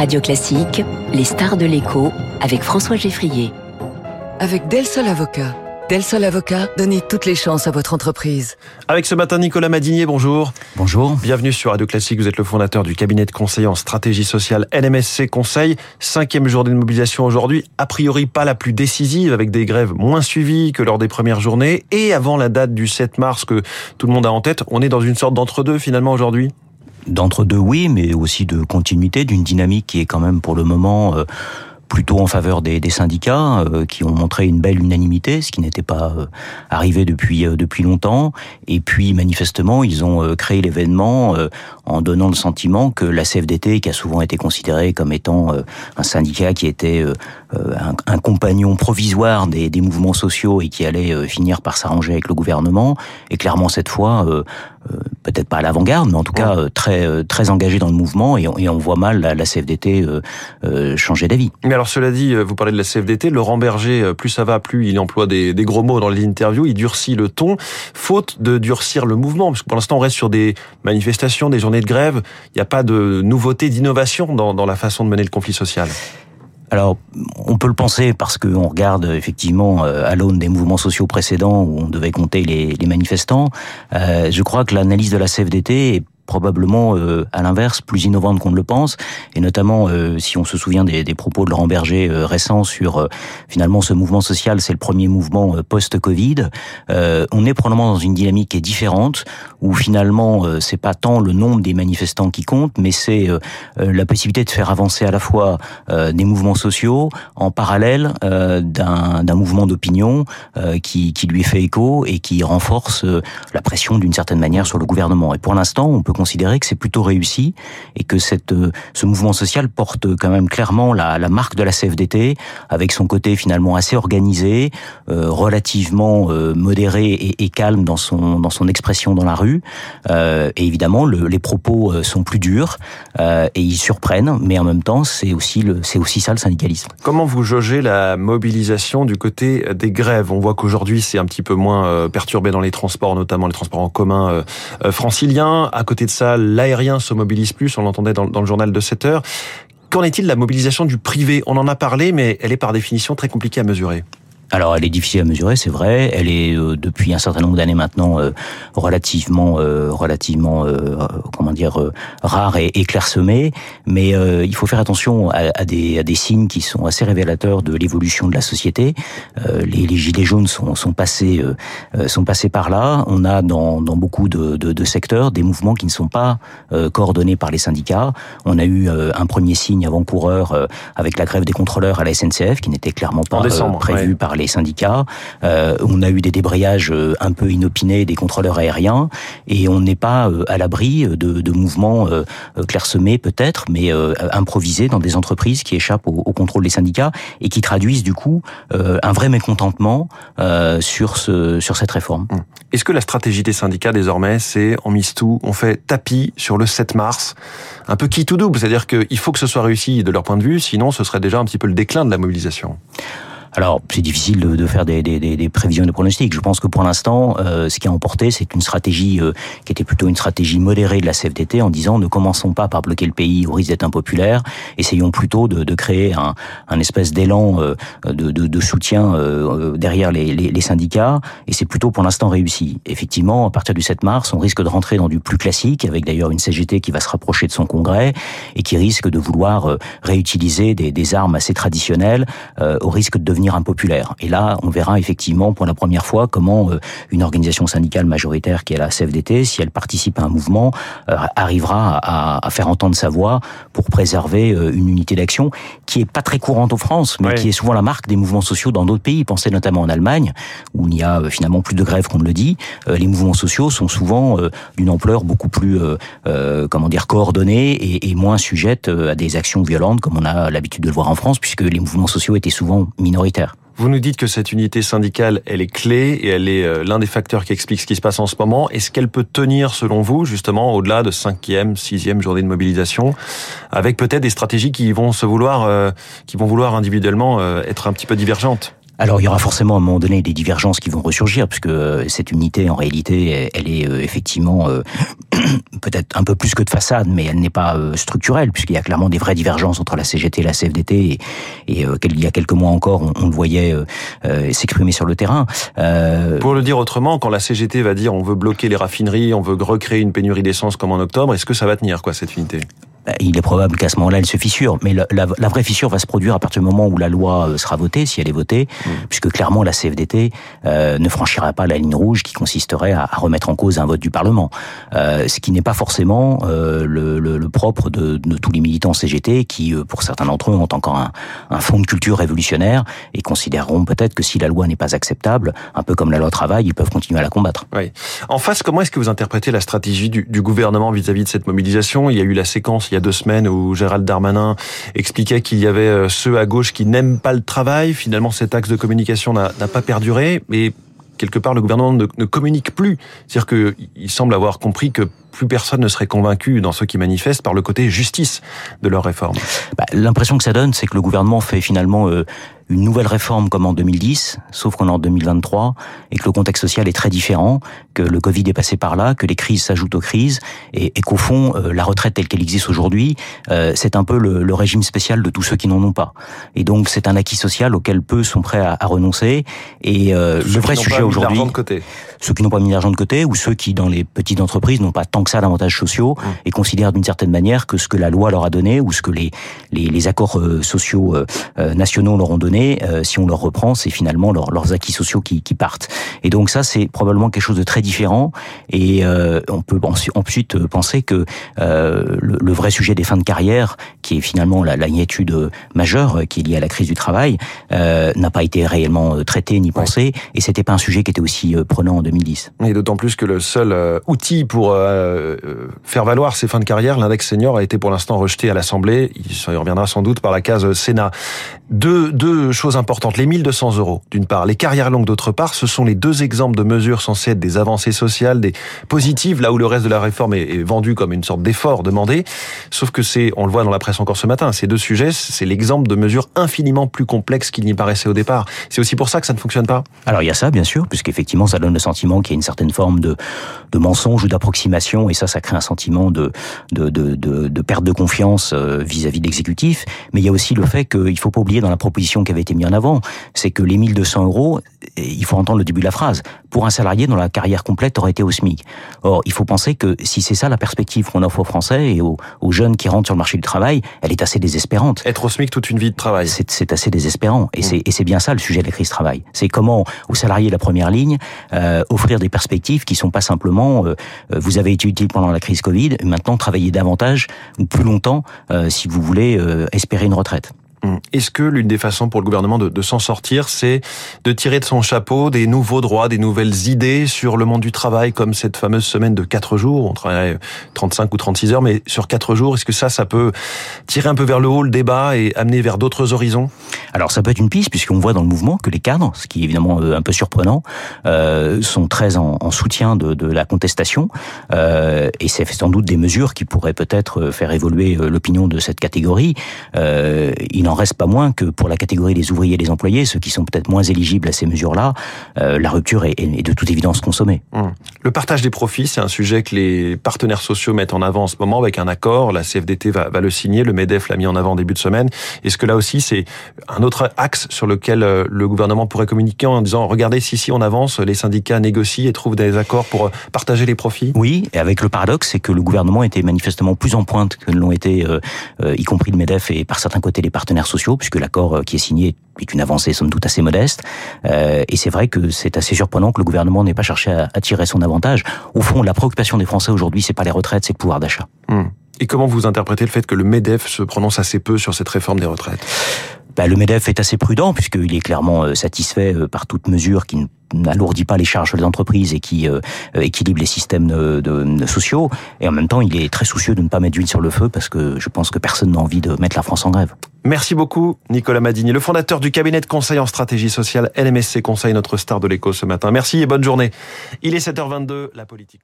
Radio Classique, les stars de l'écho avec François Geffrier. Avec Del Sol Avocat. Del Sol Avocat, donnez toutes les chances à votre entreprise. Avec ce matin Nicolas Madinier, bonjour. Bonjour. Bienvenue sur Radio Classique, vous êtes le fondateur du cabinet de conseil en stratégie sociale NMSC Conseil. Cinquième journée de mobilisation aujourd'hui, a priori pas la plus décisive, avec des grèves moins suivies que lors des premières journées. Et avant la date du 7 mars que tout le monde a en tête, on est dans une sorte d'entre-deux finalement aujourd'hui? D'entre-deux, oui, mais aussi de continuité, d'une dynamique qui est quand même pour le moment... Euh, plutôt en faveur des, des syndicats euh, qui ont montré une belle unanimité, ce qui n'était pas euh, arrivé depuis euh, depuis longtemps. Et puis manifestement, ils ont créé l'événement en donnant le sentiment que la CFDT, qui a souvent été considérée comme étant un syndicat qui était un, un, compagnon provisoire des, des, mouvements sociaux et qui allait finir par s'arranger avec le gouvernement, est clairement cette fois peut-être pas à l'avant-garde, mais en tout cas très très engagé dans le mouvement et on, et on voit mal la, la CFDT changer d'avis. Alors cela dit, euh, vous parlez de la CFDT, Laurent Berger, euh, plus ça va, plus il emploie des, gros mots dans les interviews, il durcit le ton, faute de durcir le mouvement, parce que pour l'instant on reste sur des manifestations, des journées de grève, il n'y a pas de nouveauté, d'innovation dans, la façon de mener le conflit social. Alors, on peut le penser parce qu'on regarde effectivement euh, à l'aune des mouvements sociaux précédents où on devait compter les, manifestants. je crois que l'analyse de la CFDT est probablement euh, à l'inverse plus innovante qu'on ne le pense, et notamment euh, si on se souvient des, propos de Laurent Berger euh, récents sur finalement ce mouvement social, c'est le premier mouvement post-Covid. on est probablement dans une dynamique qui est différente, où finalement c'est pas tant le nombre des manifestants qui compte, mais c'est la possibilité de faire avancer à la fois des mouvements sociaux en parallèle d'un mouvement d'opinion qui, qui lui fait écho et qui renforce la pression d'une certaine manière sur le gouvernement. Et pour l'instant, on peut considérer que c'est plutôt réussi et que cette, euh, ce mouvement social porte quand même clairement la, la marque de la CFDT, avec son côté finalement assez organisé, euh, relativement euh, modéré et, calme dans son, dans son expression dans la rue. Et évidemment, le, les propos sont plus durs et ils surprennent, mais en même temps, c'est aussi, aussi ça le syndicalisme. Comment vous jaugez la mobilisation du côté des grèves? On voit qu'aujourd'hui, c'est un petit peu moins perturbé dans les transports, notamment les transports en commun franciliens. À côté de ça, l'aérien se mobilise plus, on l'entendait dans, le journal de 7 heures. Qu'en est-il de la mobilisation du privé? On en a parlé, mais elle est par définition très compliquée à mesurer. Alors, elle est difficile à mesurer, c'est vrai. Elle est euh, depuis un certain nombre d'années maintenant euh, relativement, euh, relativement, comment dire, rare et, et clairsemée. Mais il faut faire attention à, à, des, à des signes qui sont assez révélateurs de l'évolution de la société. Les, les, gilets jaunes sont, sont passés, sont passés par là. On a dans, dans beaucoup de, de, de, secteurs des mouvements qui ne sont pas coordonnés par les syndicats. On a eu un premier signe avant-coureur avec la grève des contrôleurs à la SNCF, qui n'était clairement pas prévu par les les syndicats. Euh, on a eu des débrayages euh, un peu inopinés des contrôleurs aériens et on n'est pas euh, à l'abri de, mouvements clairsemés peut-être, mais improvisés dans des entreprises qui échappent au, contrôle des syndicats et qui traduisent du coup un vrai mécontentement sur ce sur cette réforme. Hum. Est-ce que la stratégie des syndicats désormais, c'est on mise tout, on fait tapis sur le 7 mars, un peu qui tout double, c'est-à-dire qu'il faut que ce soit réussi de leur point de vue, sinon ce serait déjà un petit peu le déclin de la mobilisation. Alors, c'est difficile de, de faire des, des, des, prévisions de pronostics. Je pense que pour l'instant, euh, ce qui a emporté, c'est une stratégie euh, qui était plutôt une stratégie modérée de la CFDT en disant ne commençons pas par bloquer le pays au risque d'être impopulaire, essayons plutôt de, de créer un, un espèce d'élan euh, de, de, de, soutien derrière les, les, syndicats, et c'est plutôt pour l'instant réussi. Effectivement, à partir du 7 mars, on risque de rentrer dans du plus classique, avec d'ailleurs une CGT qui va se rapprocher de son congrès et qui risque de vouloir réutiliser des, des armes assez traditionnelles au risque de devenir impopulaire. Et là, on verra effectivement pour la première fois comment euh, une organisation syndicale majoritaire qui est la CFDT, si elle participe à un mouvement, euh, arrivera à, faire entendre sa voix pour préserver euh, une unité d'action qui est pas très courante en France, mais qui est souvent la marque des mouvements sociaux dans d'autres pays. Pensez notamment en Allemagne, où il n'y a finalement plus de grève, comme le dit. Les mouvements sociaux sont souvent d'une ampleur beaucoup plus, comment dire, coordonnée et, et moins sujettes à des actions violentes, comme on a l'habitude de le voir en France, puisque les mouvements sociaux étaient souvent minoritaires vous nous dites que cette unité syndicale, elle est clé et elle est euh, l'un des facteurs qui explique ce qui se passe en ce moment. Est-ce qu'elle peut tenir, selon vous, justement, au-delà de cinquième, sixième journée de mobilisation, avec peut-être des stratégies qui vont se vouloir, euh, qui vont vouloir individuellement euh, être un petit peu divergentes? Alors il y aura forcément à un moment donné des divergences qui vont ressurgir, puisque euh, cette unité, en réalité, elle est euh, effectivement euh, peut-être un peu plus que de façade, mais elle n'est pas structurelle, puisqu'il y a clairement des vraies divergences entre la CGT et la CFDT, et, et il y a quelques mois encore, on, le voyait s'exprimer sur le terrain. Pour le dire autrement, quand la CGT va dire on veut bloquer les raffineries, on veut recréer une pénurie d'essence comme en octobre, est-ce que ça va tenir, quoi, cette unité? Il est probable qu'à ce moment-là, elle se fissure. Mais la, la, la, vraie fissure va se produire à partir du moment où la loi euh, sera votée, si elle est votée, mmh. puisque clairement la CFDT euh, ne franchira pas la ligne rouge qui consisterait à, à remettre en cause un vote du Parlement. Euh, ce qui n'est pas forcément euh, le, le, le, propre de, de, tous les militants CGT qui, euh, pour certains d'entre eux, ont encore un, un fond de culture révolutionnaire et considéreront peut-être que si la loi n'est pas acceptable, un peu comme la loi travail, ils peuvent continuer à la combattre. Oui. En face, comment est-ce que vous interprétez la stratégie du, du gouvernement vis-à-vis -vis de cette mobilisation? Il y a eu la séquence il y a deux semaines où Gérald Darmanin expliquait qu'il y avait euh, ceux à gauche qui n'aiment pas le travail. Finalement, cet axe de communication n'a pas perduré. Mais quelque part, le gouvernement ne, communique plus. C'est-à-dire qu'il semble avoir compris que plus personne ne serait convaincu dans ceux qui manifestent par le côté justice de leur réforme. Bah, L'impression que ça donne, c'est que le gouvernement fait finalement euh, une nouvelle réforme comme en 2010, sauf qu'on est en 2023 et que le contexte social est très différent, que le Covid est passé par là, que les crises s'ajoutent aux crises et, et qu'au fond, euh, la retraite telle qu'elle existe aujourd'hui, euh, c'est un peu le, le, régime spécial de tous ceux qui n'en ont pas. Et donc, c'est un acquis social auquel peu sont prêts à, à renoncer. Et euh, le vrai sujet aujourd'hui, ceux qui n'ont pas mis d'argent de côté ou ceux qui, dans les petites entreprises, n'ont pas tant que ça d'avantages sociaux mmh. et considèrent d'une certaine manière que ce que la loi leur a donné ou ce que les, les, les accords euh, sociaux nationaux leur ont donné euh, si on leur reprend, c'est finalement leurs acquis sociaux qui, qui, partent. Et donc ça, c'est probablement quelque chose de très différent. Et euh, on peut ensuite penser que euh, le, vrai sujet des fins de carrière, qui est finalement la, l'inquiétude majeure qui est liée à la crise du travail, n'a pas été réellement traité ni pensé. Et c'était pas un sujet qui était aussi prenant en 2010. Et d'autant plus que le seul outil pour faire valoir ces fins de carrière, l'index senior, a été pour l'instant rejeté à l'Assemblée. Il reviendra sans doute par la case Sénat. Deux, deux choses importantes. Les 1200 euros, d'une part. Les carrières longues, d'autre part. Ce sont les deux exemples de mesures censées être des avancées sociales, des positives, là où le reste de la réforme est, vendu comme une sorte d'effort demandé. Sauf que c'est, on le voit dans la presse encore ce matin, ces deux sujets, c'est l'exemple de mesures infiniment plus complexes qu'il n'y paraissait au départ. C'est aussi pour ça que ça ne fonctionne pas. Alors il y a ça, bien sûr, puisqu'effectivement, ça donne le sentiment qu'il y a une certaine forme de, de mensonge ou d'approximation, et ça, ça crée un sentiment de, de, de, perte de confiance euh, vis-à-vis de l'exécutif. Mais il y a aussi le fait qu'il ne faut pas oublier dans la proposition qui avait été mise en avant, c'est que les 1200 euros, il faut entendre le début de la phrase, pour un salarié dont la carrière complète aurait été au SMIC. Or, il faut penser que si c'est ça la perspective qu'on offre aux Français et aux, jeunes qui rentrent sur le marché du travail, elle est assez désespérante. Être au SMIC toute une vie de travail. C'est assez désespérant. Et mmh. c'est bien ça le sujet de la crise travail. C'est comment, aux salariés de la première ligne, euh, offrir des perspectives qui sont pas simplement, euh, euh, vous avez été utile pendant la crise Covid, maintenant travaillez davantage ou plus longtemps si vous voulez espérer une retraite. Hum. Est-ce que l'une des façons pour le gouvernement de, s'en sortir, c'est de tirer de son chapeau des nouveaux droits, des nouvelles idées sur le monde du travail, comme cette fameuse semaine de 4 jours, on travaille 35 ou 36 heures, mais sur 4 jours, est-ce que ça, ça peut tirer un peu vers le haut le débat et amener vers d'autres horizons? Alors ça peut être une piste, puisqu'on voit dans le mouvement que les cadres, ce qui est évidemment euh, un peu surprenant, euh, sont très en, en soutien de, la contestation, euh, et c'est sans doute des mesures qui pourraient peut-être faire évoluer euh, l'opinion de cette catégorie. Euh, n'en reste pas moins que pour la catégorie des ouvriers et des employés, ceux qui sont peut-être moins éligibles à ces mesures-là, euh, la rupture est, est, de toute évidence consommée. Hum. Le partage des profits, c'est un sujet que les partenaires sociaux mettent en avant en ce moment avec un accord. La CFDT va, va le signer, le MEDEF l'a mis en avant en début de semaine. Est-ce que là aussi, c'est un autre axe sur lequel euh, le gouvernement pourrait communiquer en disant, regardez, si, si on avance, les syndicats négocient et trouvent des accords pour euh, partager les profits? Oui, et avec le paradoxe, c'est que le gouvernement était manifestement plus en pointe que l'ont été, euh, y compris le MEDEF et par certains côtés les partenaires sociaux, puisque l'accord euh, qui est signé est une avancée somme toute assez modeste. Euh, et c'est vrai que c'est assez surprenant que le gouvernement n'ait pas cherché à, tirer son avantage. Au fond, la préoccupation des Français aujourd'hui, c'est pas les retraites, c'est le pouvoir d'achat. Hmm. Et comment vous interprétez le fait que le MEDEF se prononce assez peu sur cette réforme des retraites? Bah, le MEDEF est assez prudent puisqu'il est clairement euh, satisfait par toute mesure qui n'alourdit pas les charges des entreprises et qui équilibre les systèmes sociaux. Et en même temps, il est très soucieux de ne pas mettre d'huile sur le feu parce que je pense que personne n'a envie de mettre la France en grève. Merci beaucoup, Nicolas Madini, le fondateur du cabinet de conseil en stratégie sociale LMSC Conseil, notre star de l'écho ce matin. Merci et bonne journée. Il est 7h22, la politique.